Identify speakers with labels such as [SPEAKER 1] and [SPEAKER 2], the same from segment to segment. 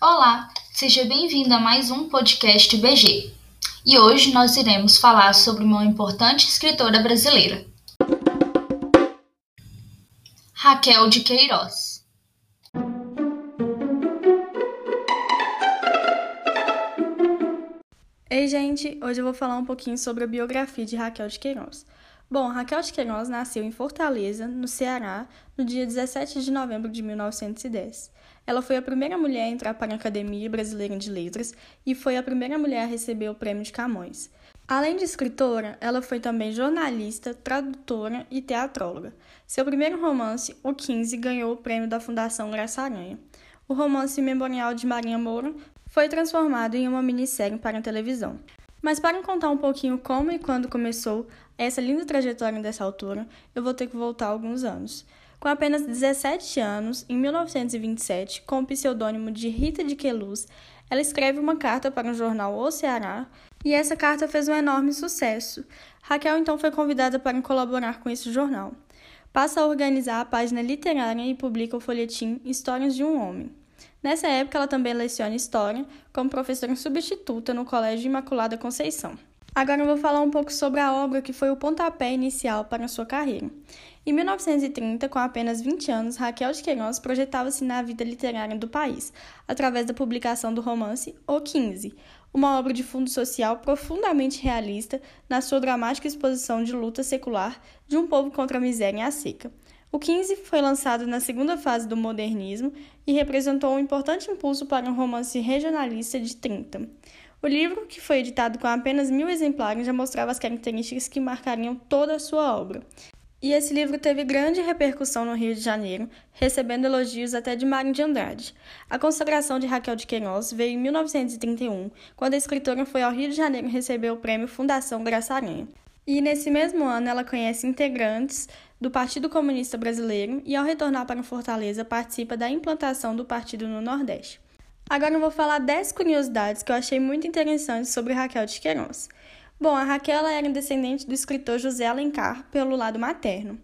[SPEAKER 1] Olá, seja bem-vindo a mais um podcast BG. E hoje nós iremos falar sobre uma importante escritora brasileira, Raquel de Queiroz.
[SPEAKER 2] Ei, gente! Hoje eu vou falar um pouquinho sobre a biografia de Raquel de Queiroz. Bom, Raquel de Queiroz nasceu em Fortaleza, no Ceará, no dia 17 de novembro de 1910. Ela foi a primeira mulher a entrar para a Academia Brasileira de Letras e foi a primeira mulher a receber o Prêmio de Camões. Além de escritora, ela foi também jornalista, tradutora e teatróloga. Seu primeiro romance, O 15, ganhou o prêmio da Fundação Graça Aranha. O romance Memorial de Marinha Moura foi transformado em uma minissérie para a televisão. Mas para contar um pouquinho como e quando começou essa linda trajetória dessa autora, eu vou ter que voltar alguns anos. Com apenas 17 anos, em 1927, com o pseudônimo de Rita de Queluz, ela escreve uma carta para o jornal O Ceará e essa carta fez um enorme sucesso. Raquel então foi convidada para colaborar com esse jornal. Passa a organizar a página literária e publica o folhetim Histórias de um Homem. Nessa época, ela também leciona História como professora substituta no Colégio Imaculada Conceição. Agora eu vou falar um pouco sobre a obra que foi o pontapé inicial para sua carreira. Em 1930, com apenas 20 anos, Raquel de Queiroz projetava-se na vida literária do país, através da publicação do romance O 15, uma obra de fundo social profundamente realista na sua dramática exposição de luta secular de um povo contra a miséria e a seca. O 15 foi lançado na segunda fase do modernismo e representou um importante impulso para um romance regionalista de 30. O livro, que foi editado com apenas mil exemplares, já mostrava as características que marcariam toda a sua obra. E esse livro teve grande repercussão no Rio de Janeiro, recebendo elogios até de Mário de Andrade. A consagração de Raquel de Queiroz veio em 1931, quando a escritora foi ao Rio de Janeiro receber o prêmio Fundação Graça Aranha. E nesse mesmo ano ela conhece integrantes do Partido Comunista Brasileiro e ao retornar para Fortaleza participa da implantação do partido no Nordeste. Agora eu vou falar 10 curiosidades que eu achei muito interessantes sobre Raquel de Queiroz. Bom, a Raquel era descendente do escritor José Alencar pelo lado materno.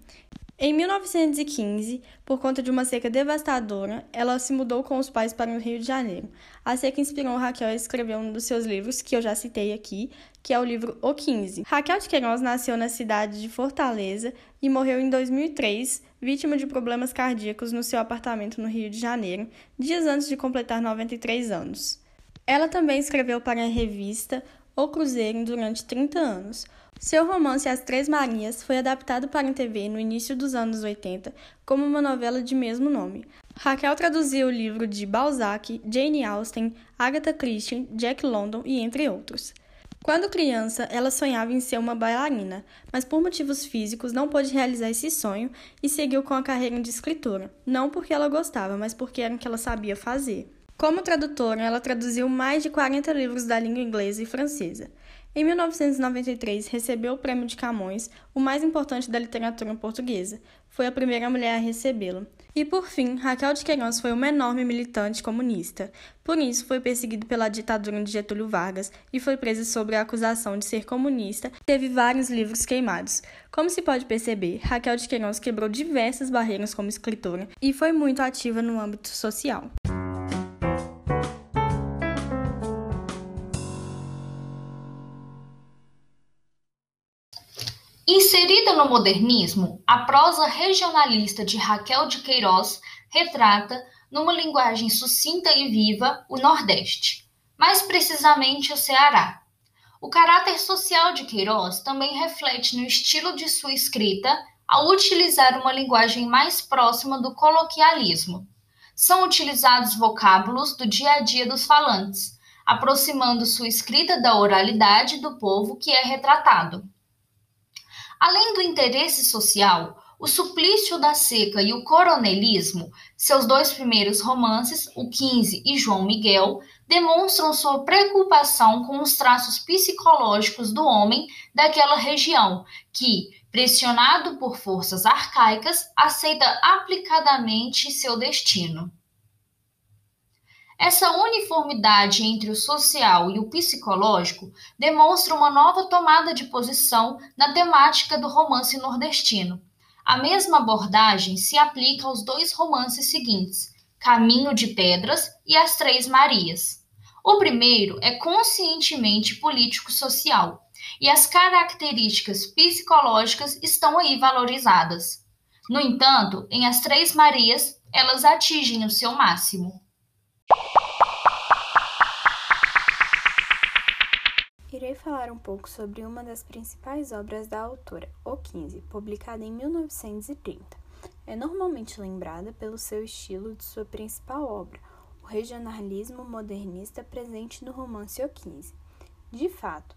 [SPEAKER 2] Em 1915, por conta de uma seca devastadora, ela se mudou com os pais para o Rio de Janeiro. A seca inspirou Raquel a escrever um dos seus livros, que eu já citei aqui, que é o livro O 15. Raquel de Queiroz nasceu na cidade de Fortaleza e morreu em 2003, vítima de problemas cardíacos no seu apartamento no Rio de Janeiro, dias antes de completar 93 anos. Ela também escreveu para a revista o Cruzeiro durante 30 anos. Seu romance As Três Marias foi adaptado para a TV no início dos anos 80 como uma novela de mesmo nome. Raquel traduziu o livro de Balzac, Jane Austen, Agatha Christie, Jack London e entre outros. Quando criança, ela sonhava em ser uma bailarina, mas por motivos físicos não pôde realizar esse sonho e seguiu com a carreira de escritora, não porque ela gostava, mas porque era o que ela sabia fazer. Como tradutora, ela traduziu mais de 40 livros da língua inglesa e francesa. Em 1993, recebeu o Prêmio de Camões, o mais importante da literatura portuguesa. Foi a primeira mulher a recebê-lo. E por fim, Raquel de Queiroz foi uma enorme militante comunista. Por isso, foi perseguido pela ditadura de Getúlio Vargas e foi presa sob a acusação de ser comunista. Teve vários livros queimados. Como se pode perceber, Raquel de Queiroz quebrou diversas barreiras como escritora e foi muito ativa no âmbito social.
[SPEAKER 1] Inserida no modernismo, a prosa regionalista de Raquel de Queiroz retrata, numa linguagem sucinta e viva, o Nordeste, mais precisamente o Ceará. O caráter social de Queiroz também reflete no estilo de sua escrita ao utilizar uma linguagem mais próxima do coloquialismo. São utilizados vocábulos do dia a dia dos falantes, aproximando sua escrita da oralidade do povo que é retratado. Além do interesse social, o Suplício da Seca e o Coronelismo, seus dois primeiros romances, O 15 e João Miguel, demonstram sua preocupação com os traços psicológicos do homem daquela região, que, pressionado por forças arcaicas, aceita aplicadamente seu destino. Essa uniformidade entre o social e o psicológico demonstra uma nova tomada de posição na temática do romance nordestino. A mesma abordagem se aplica aos dois romances seguintes, Caminho de Pedras e As Três Marias. O primeiro é conscientemente político-social e as características psicológicas estão aí valorizadas. No entanto, em As Três Marias, elas atingem o seu máximo.
[SPEAKER 3] Irei falar um pouco sobre uma das principais obras da autora, O 15, publicada em 1930. É normalmente lembrada pelo seu estilo de sua principal obra, o regionalismo modernista presente no romance O 15. De fato,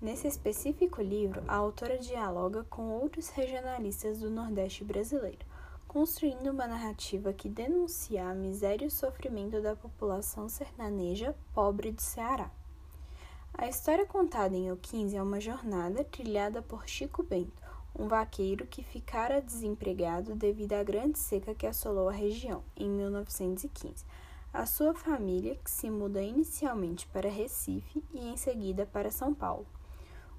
[SPEAKER 3] nesse específico livro, a autora dialoga com outros regionalistas do Nordeste brasileiro, construindo uma narrativa que denuncia a miséria e o sofrimento da população sertaneja pobre do Ceará. A história contada em O 15 é uma jornada trilhada por Chico Bento, um vaqueiro que ficara desempregado devido à grande seca que assolou a região em 1915. A sua família, que se muda inicialmente para Recife e em seguida para São Paulo.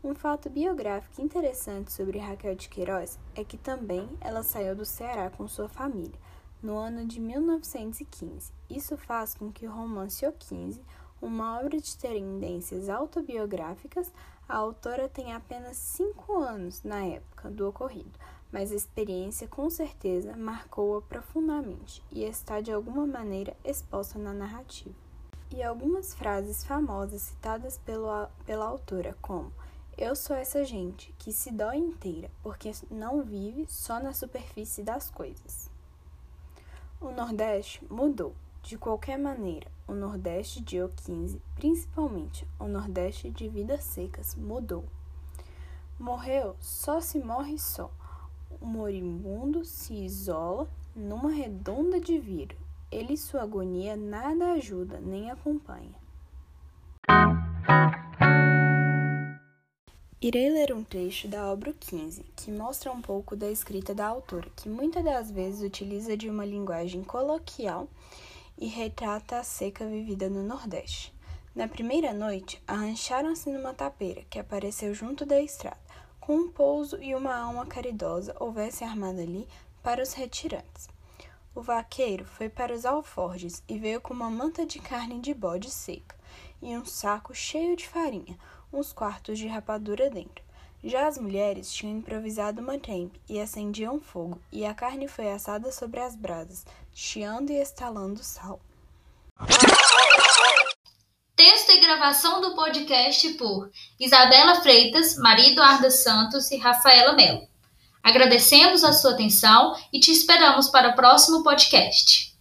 [SPEAKER 3] Um fato biográfico interessante sobre Raquel de Queiroz é que também ela saiu do Ceará com sua família no ano de 1915. Isso faz com que o romance O 15 uma obra de tendências autobiográficas, a autora tem apenas cinco anos na época do ocorrido, mas a experiência com certeza marcou-a profundamente e está de alguma maneira exposta na narrativa. E algumas frases famosas citadas pelo, pela autora, como Eu sou essa gente que se dói inteira porque não vive só na superfície das coisas. O Nordeste mudou. De qualquer maneira, o Nordeste de O15, principalmente o Nordeste de Vidas Secas, mudou. Morreu, só se morre só. O moribundo se isola numa redonda de vidro. Ele e sua agonia nada ajuda nem acompanha. Irei ler um trecho da obra 15, que mostra um pouco da escrita da autora, que muitas das vezes utiliza de uma linguagem coloquial e retrata a seca vivida no Nordeste. Na primeira noite, arrancharam-se numa tapeira que apareceu junto da estrada, com um pouso e uma alma caridosa houvesse armado ali para os retirantes. O vaqueiro foi para os alforjes e veio com uma manta de carne de bode seca e um saco cheio de farinha, uns quartos de rapadura dentro. Já as mulheres tinham improvisado uma trempe e acendiam fogo, e a carne foi assada sobre as brasas, chiando e estalando sal.
[SPEAKER 1] Texto e gravação do podcast por Isabela Freitas, Maria Eduarda Santos e Rafaela Mello. Agradecemos a sua atenção e te esperamos para o próximo podcast.